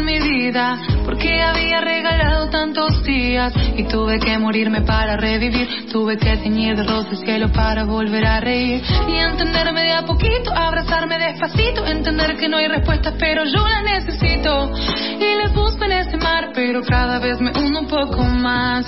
mi vida, porque había regalado tantos días y tuve que morirme para revivir, tuve que teñir de rosa el cielo para volver a reír y entenderme de a poquito, abrazarme despacito, entender que no hay respuestas pero yo las necesito y les busco en este mar, pero cada vez me uno un poco más.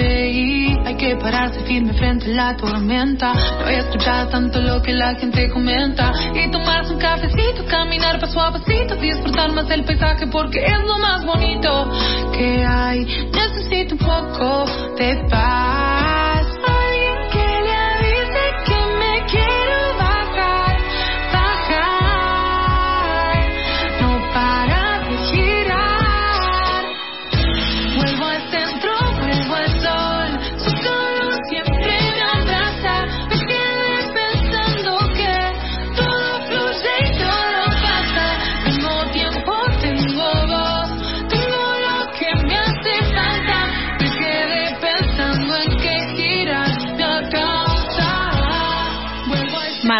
Hay que pararse firme frente a la tormenta. No voy a escuchar tanto lo que la gente comenta y tomarse un cafecito, caminar paso a pasito, disfrutar más del paisaje porque es lo más bonito que hay. Necesito un poco de paz.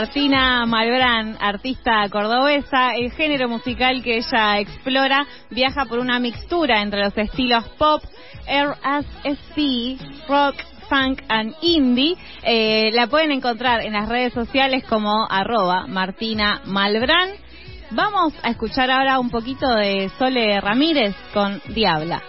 Martina Malbrán, artista cordobesa, el género musical que ella explora viaja por una mixtura entre los estilos pop, R&B, rock, funk and indie. Eh, la pueden encontrar en las redes sociales como arroba Martina Malbrán. Vamos a escuchar ahora un poquito de Sole Ramírez con Diabla.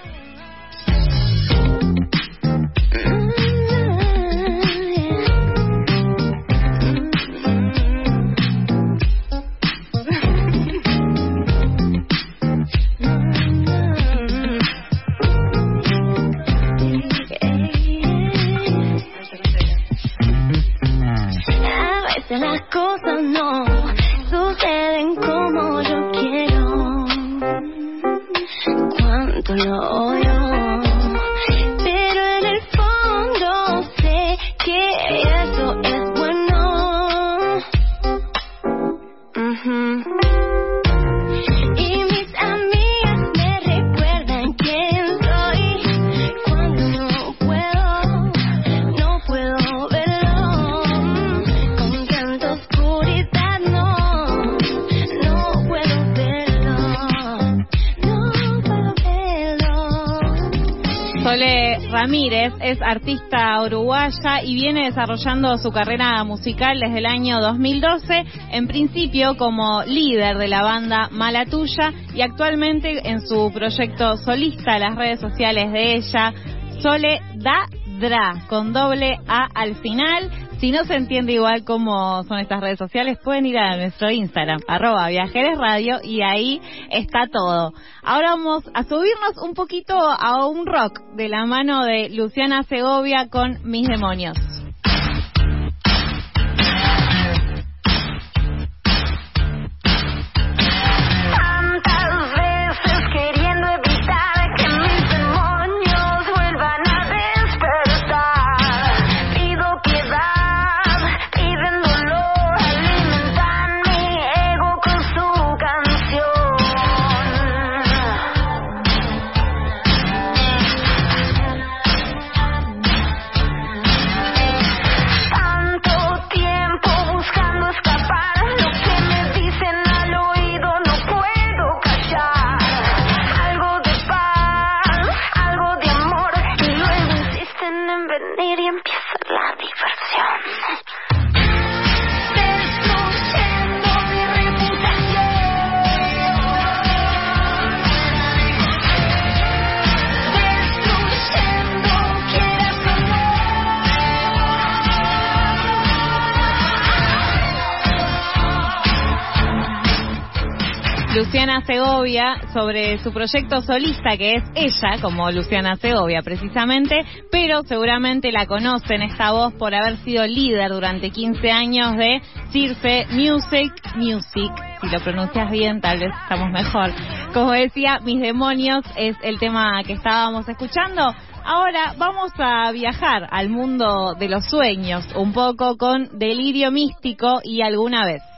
Ramírez es artista uruguaya y viene desarrollando su carrera musical desde el año 2012, en principio como líder de la banda Mala Tuya y actualmente en su proyecto solista, las redes sociales de ella, Sole Da Dra, con doble A al final. Si no se entiende igual cómo son estas redes sociales, pueden ir a nuestro Instagram, arroba viajeres radio, y ahí está todo. Ahora vamos a subirnos un poquito a un rock de la mano de Luciana Segovia con Mis Demonios. Luciana Segovia sobre su proyecto solista, que es ella, como Luciana Segovia precisamente, pero seguramente la conocen esta voz por haber sido líder durante 15 años de Circe Music Music. Si lo pronuncias bien, tal vez estamos mejor. Como decía, Mis Demonios es el tema que estábamos escuchando. Ahora vamos a viajar al mundo de los sueños, un poco con delirio místico y alguna vez.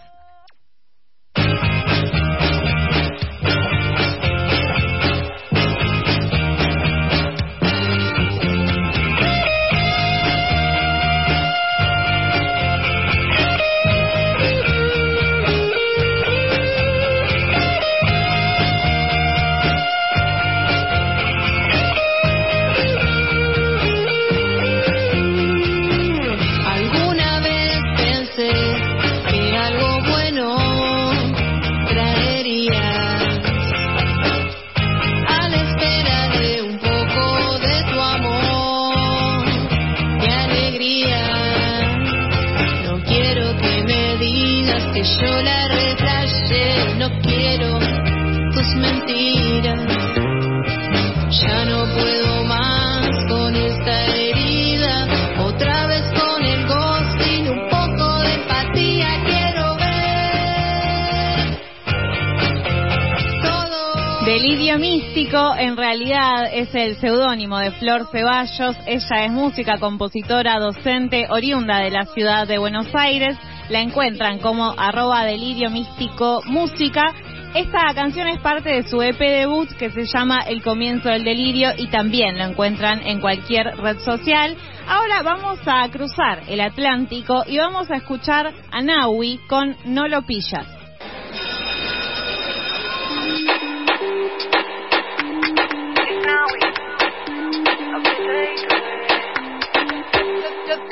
Delirio místico en realidad es el seudónimo de Flor Ceballos. Ella es música, compositora, docente, oriunda de la ciudad de Buenos Aires. La encuentran como arroba delirio místico música. Esta canción es parte de su EP debut que se llama El comienzo del delirio y también lo encuentran en cualquier red social. Ahora vamos a cruzar el Atlántico y vamos a escuchar a Naui con No lo pillas.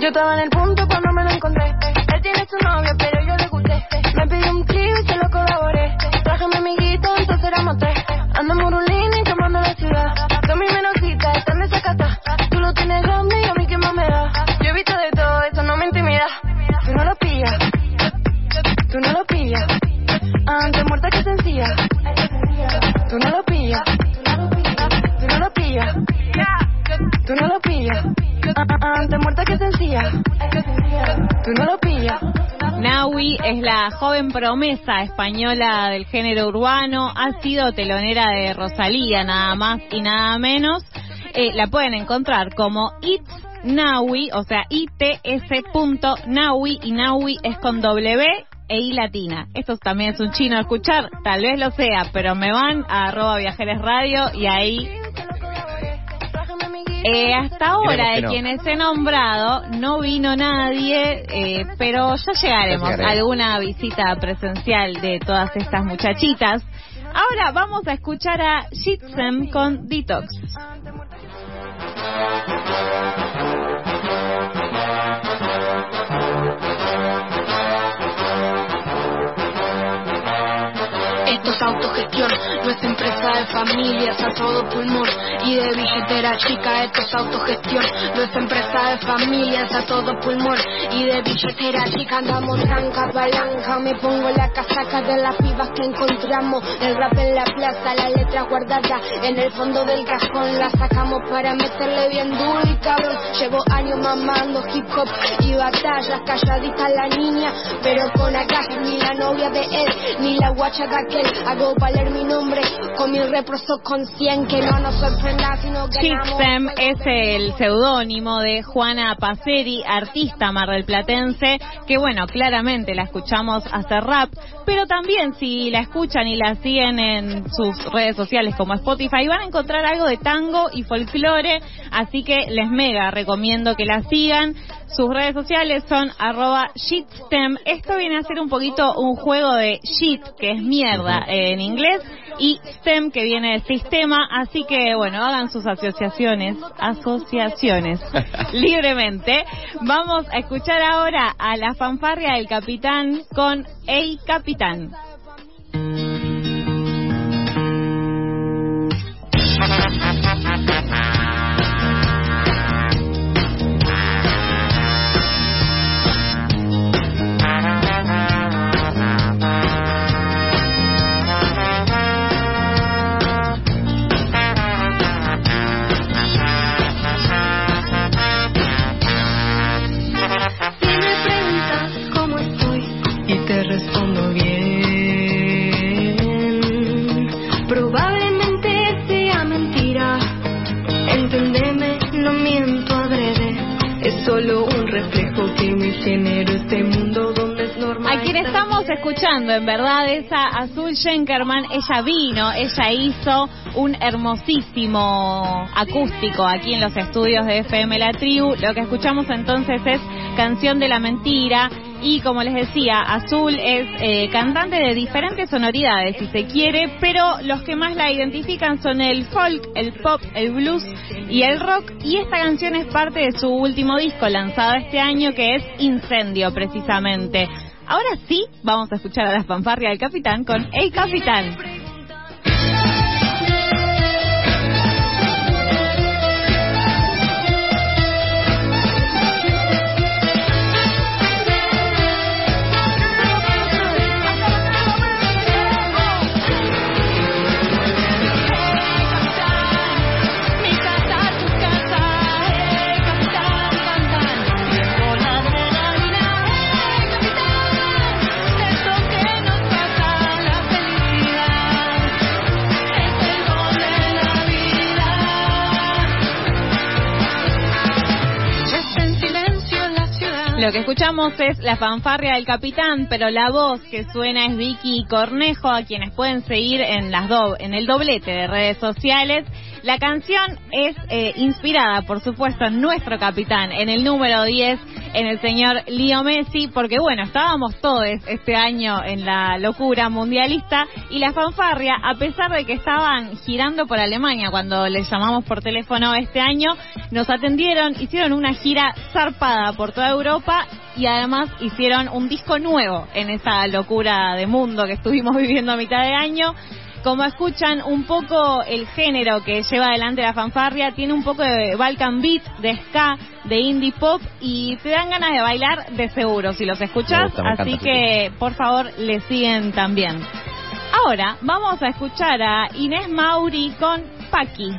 Yo estaba en el punto cuando me lo encontré. Él tiene su novia, pero yo le gusté. Me pidió un trío y se lo colaboré. Es la joven promesa española del género urbano, ha sido telonera de Rosalía, nada más y nada menos. Eh, la pueden encontrar como It's Naui, o sea, its.naui, y Naui es con W e I latina. Esto también es un chino a escuchar, tal vez lo sea, pero me van a arroba viajeres y ahí eh, hasta ahora, que de no. quienes he nombrado, no vino nadie, eh, pero ya llegaremos a alguna visita presencial de todas estas muchachitas. Ahora vamos a escuchar a Jitsem con Detox. Esto es autogestión, nuestra empresa de familias a todo pulmón y de billetera chica. Esto es autogestión, nuestra empresa de familias a todo pulmón y de billetera chica. Andamos tranca, palanca, me pongo la casaca de las pibas que encontramos. El rap en la plaza, la letra guardada en el fondo del cajón. La sacamos para meterle bien duro y cabrón. Llevo años mamando hip hop y batallas, calladita la niña, pero con agallas ni la novia de él, ni la guacha de aquel. Hago valer mi nombre con mi reproso con 100 que no nos sorprenda si no es el seudónimo de Juana Paceri, artista mardelplatense, que bueno, claramente la escuchamos hacer rap, pero también si la escuchan y la siguen en sus redes sociales como Spotify, van a encontrar algo de tango y folclore, así que les mega recomiendo que la sigan. Sus redes sociales son arroba shitstem. Esto viene a ser un poquito un juego de shit, que es mierda eh, en inglés, y STEM, que viene de sistema. Así que, bueno, hagan sus asociaciones, asociaciones, libremente. Vamos a escuchar ahora a la fanfarria del capitán con Ey Capitán. en verdad, esa Azul Schenkerman, ella vino, ella hizo un hermosísimo acústico aquí en los estudios de FM La Tribu. Lo que escuchamos entonces es Canción de la Mentira. Y como les decía, Azul es eh, cantante de diferentes sonoridades, si se quiere, pero los que más la identifican son el folk, el pop, el blues y el rock. Y esta canción es parte de su último disco lanzado este año, que es Incendio, precisamente. Ahora sí, vamos a escuchar a la fanfarria del capitán con El Capitán. Lo que escuchamos es la fanfarria del capitán, pero la voz que suena es Vicky Cornejo, a quienes pueden seguir en las do- en el doblete de redes sociales. La canción es eh, inspirada, por supuesto, en nuestro capitán, en el número 10, en el señor Leo Messi, porque bueno, estábamos todos este año en la locura mundialista y la fanfarria, a pesar de que estaban girando por Alemania cuando les llamamos por teléfono este año, nos atendieron, hicieron una gira zarpada por toda Europa y además hicieron un disco nuevo en esa locura de mundo que estuvimos viviendo a mitad de año. Como escuchan un poco el género que lleva adelante la fanfarria, tiene un poco de Balkan Beat, de ska, de indie pop y te dan ganas de bailar de seguro si los escuchas, así que por favor le siguen también. Ahora vamos a escuchar a Inés Mauri con Paqui.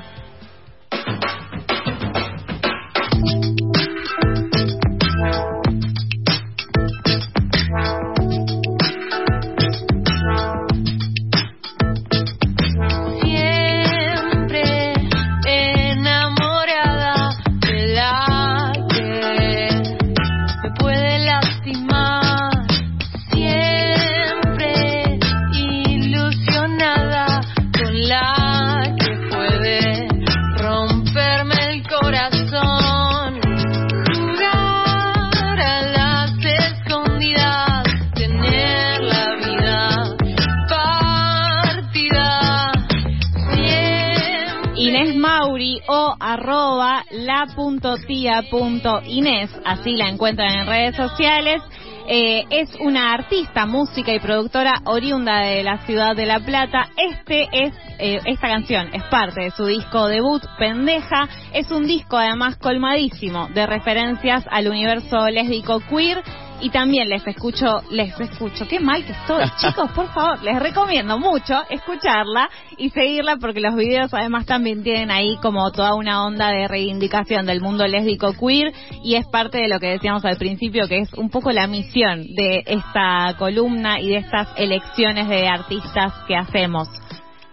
la.tia.inés, así la encuentran en redes sociales. Eh, es una artista, música y productora oriunda de la ciudad de La Plata. Este es, eh, esta canción es parte de su disco debut, Pendeja. Es un disco además colmadísimo de referencias al universo lésbico queer. Y también les escucho, les escucho, qué mal que estoy, chicos, por favor, les recomiendo mucho escucharla y seguirla porque los videos además también tienen ahí como toda una onda de reivindicación del mundo lésbico queer y es parte de lo que decíamos al principio que es un poco la misión de esta columna y de estas elecciones de artistas que hacemos.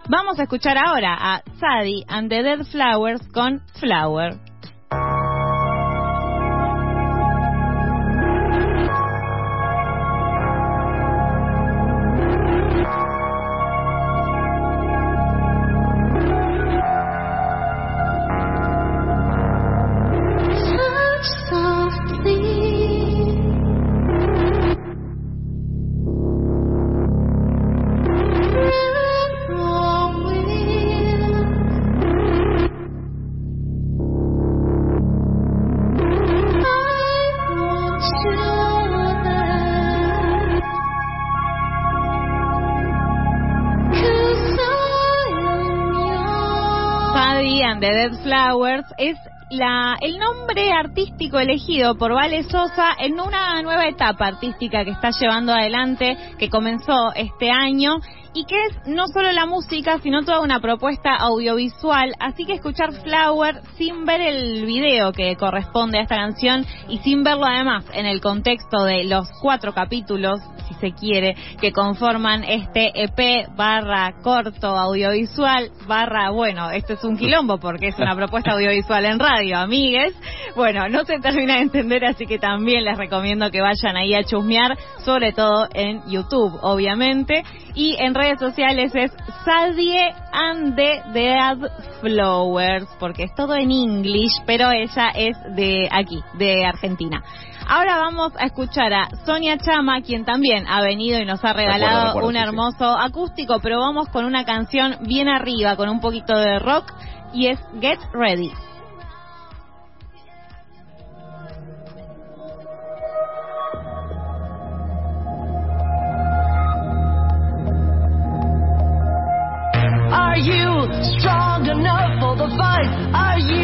Vamos a escuchar ahora a Sadie and the Dead Flowers con Flower. Dead Flowers es la, el nombre artístico elegido por Vale Sosa en una nueva etapa artística que está llevando adelante, que comenzó este año y que es no solo la música, sino toda una propuesta audiovisual, así que escuchar Flower sin ver el video que corresponde a esta canción y sin verlo además en el contexto de los cuatro capítulos, si se quiere, que conforman este EP barra corto audiovisual barra, bueno, esto es un quilombo porque es una propuesta audiovisual en radio, amigues. Bueno, no se termina de entender, así que también les recomiendo que vayan ahí a chusmear, sobre todo en YouTube, obviamente. Y en redes sociales es Sadie and the Dead Flowers, porque es todo en English, pero ella es de aquí, de Argentina. Ahora vamos a escuchar a Sonia Chama, quien también ha venido y nos ha regalado recuerdo, un sí. hermoso acústico, pero vamos con una canción bien arriba, con un poquito de rock, y es Get Ready. Are you strong enough for the fight? Are you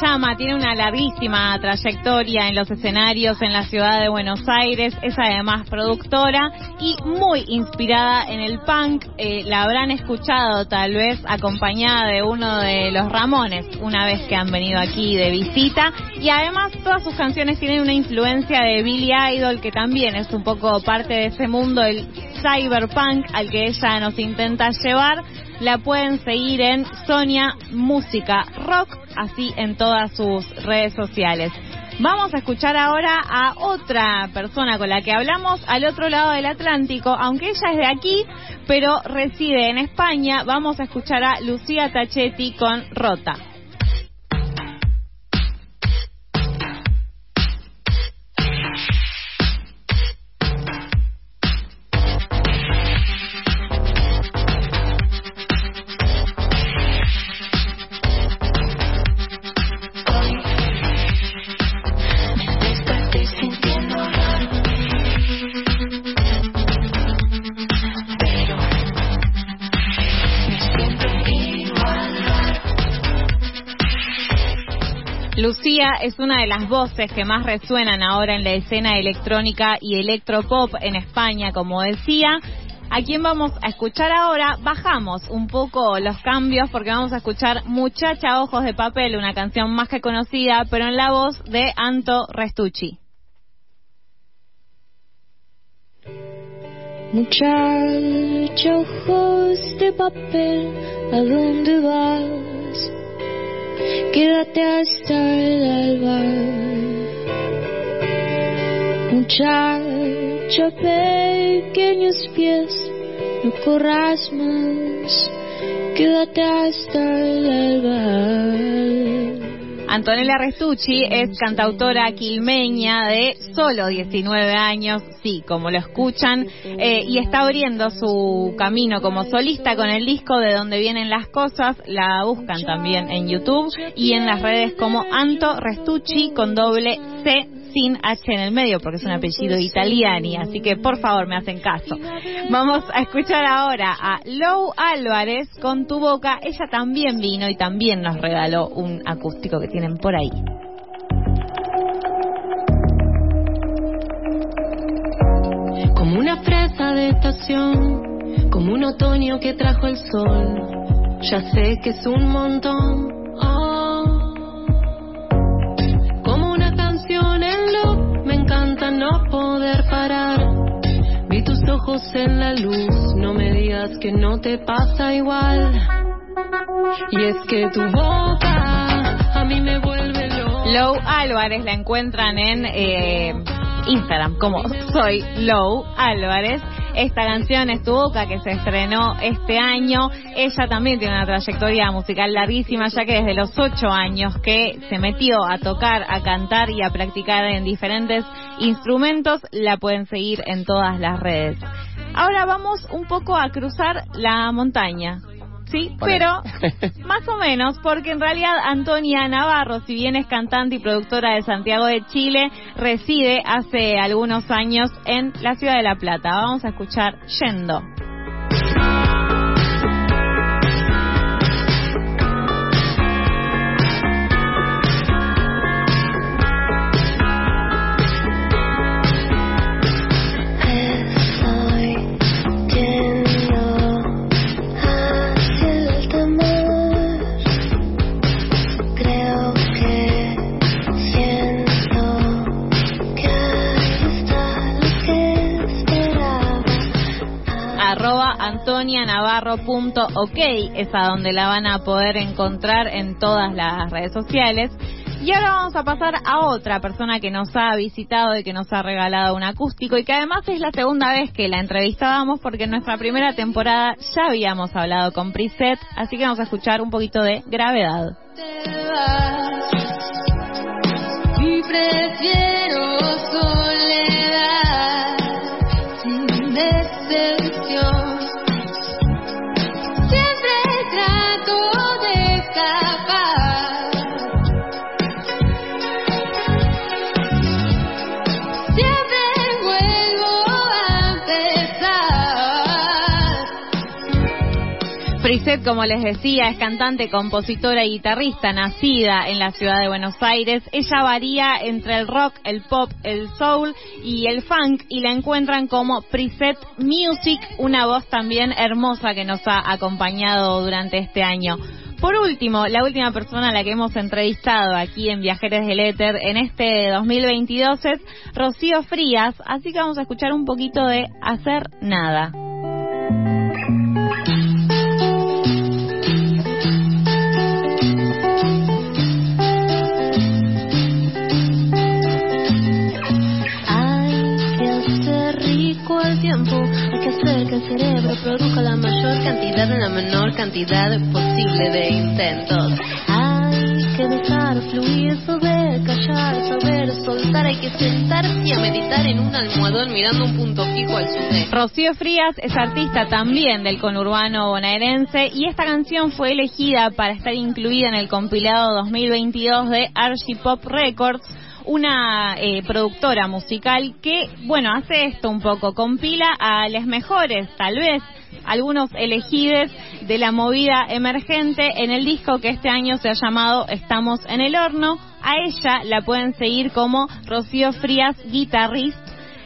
Chama tiene una larguísima trayectoria en los escenarios en la ciudad de Buenos Aires, es además productora y muy inspirada en el punk. Eh, la habrán escuchado tal vez acompañada de uno de los Ramones una vez que han venido aquí de visita y además todas sus canciones tienen una influencia de Billy Idol que también es un poco parte de ese mundo, el cyberpunk al que ella nos intenta llevar. La pueden seguir en Sonia Música Rock, así en todas sus redes sociales. Vamos a escuchar ahora a otra persona con la que hablamos al otro lado del Atlántico, aunque ella es de aquí, pero reside en España. Vamos a escuchar a Lucía Tachetti con Rota. Es una de las voces que más resuenan ahora en la escena electrónica y electropop en España, como decía. A quien vamos a escuchar ahora, bajamos un poco los cambios porque vamos a escuchar Muchacha Ojos de Papel, una canción más que conocida, pero en la voz de Anto Restucci. Muchacha, ojos de papel, ¿a dónde vas? Quédate hasta el alba. Muchacha, pequeños pies, no corras más. Quédate hasta el alba. Antonella Restucci es cantautora quilmeña de solo 19 años, sí, como lo escuchan, eh, y está abriendo su camino como solista con el disco de donde vienen las cosas. La buscan también en YouTube y en las redes como Anto Restucci con doble C sin H en el medio porque es un apellido italiani, así que por favor me hacen caso. Vamos a escuchar ahora a Lou Álvarez con tu boca. Ella también vino y también nos regaló un acústico que tienen por ahí. Como una fresa de estación, como un otoño que trajo el sol. Ya sé que es un montón. Ojos en la luz, no me digas que no te pasa igual. Y es que tu boca a mí me vuelve loco. Lou Álvarez la encuentran en eh, Instagram como soy Lou Álvarez. Esta canción es Tu Boca que se estrenó este año. Ella también tiene una trayectoria musical larguísima ya que desde los ocho años que se metió a tocar, a cantar y a practicar en diferentes instrumentos, la pueden seguir en todas las redes. Ahora vamos un poco a cruzar la montaña. Sí, pero más o menos, porque en realidad Antonia Navarro, si bien es cantante y productora de Santiago de Chile, reside hace algunos años en la ciudad de La Plata. Vamos a escuchar Yendo. antonianavarro.ok es a donde la van a poder encontrar en todas las redes sociales. Y ahora vamos a pasar a otra persona que nos ha visitado y que nos ha regalado un acústico y que además es la segunda vez que la entrevistábamos porque en nuestra primera temporada ya habíamos hablado con Preset, así que vamos a escuchar un poquito de gravedad. te vas y prefiero Preset, como les decía, es cantante, compositora y guitarrista, nacida en la ciudad de Buenos Aires. Ella varía entre el rock, el pop, el soul y el funk y la encuentran como Preset Music, una voz también hermosa que nos ha acompañado durante este año. Por último, la última persona a la que hemos entrevistado aquí en Viajeres del Éter en este 2022 es Rocío Frías, así que vamos a escuchar un poquito de Hacer Nada. Cantidad posible de intentos. Hay que dejar fluir, saber callar, saber soltar, hay que sentarse a meditar en un almohadón mirando un punto fijo al sudeste. Rocío Frías es artista también del conurbano bonaerense y esta canción fue elegida para estar incluida en el compilado 2022 de Archipop Records, una eh, productora musical que, bueno, hace esto un poco, compila a los mejores, tal vez, algunos elegidos de la movida emergente en el disco que este año se ha llamado Estamos en el horno. A ella la pueden seguir como Rocío Frías Guitarrist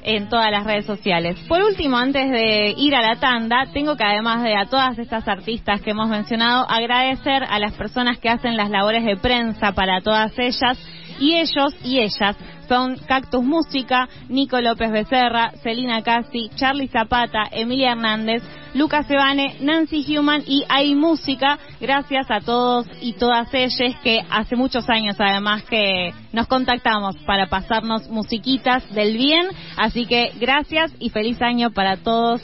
en todas las redes sociales. Por último, antes de ir a la tanda, tengo que además de a todas estas artistas que hemos mencionado, agradecer a las personas que hacen las labores de prensa para todas ellas y ellos y ellas son Cactus Música, Nico López Becerra, Celina Casi, Charlie Zapata, Emilia Hernández, Lucas Evane, Nancy Human y Hay Música. Gracias a todos y todas ellas que hace muchos años además que nos contactamos para pasarnos musiquitas del bien. Así que gracias y feliz año para todos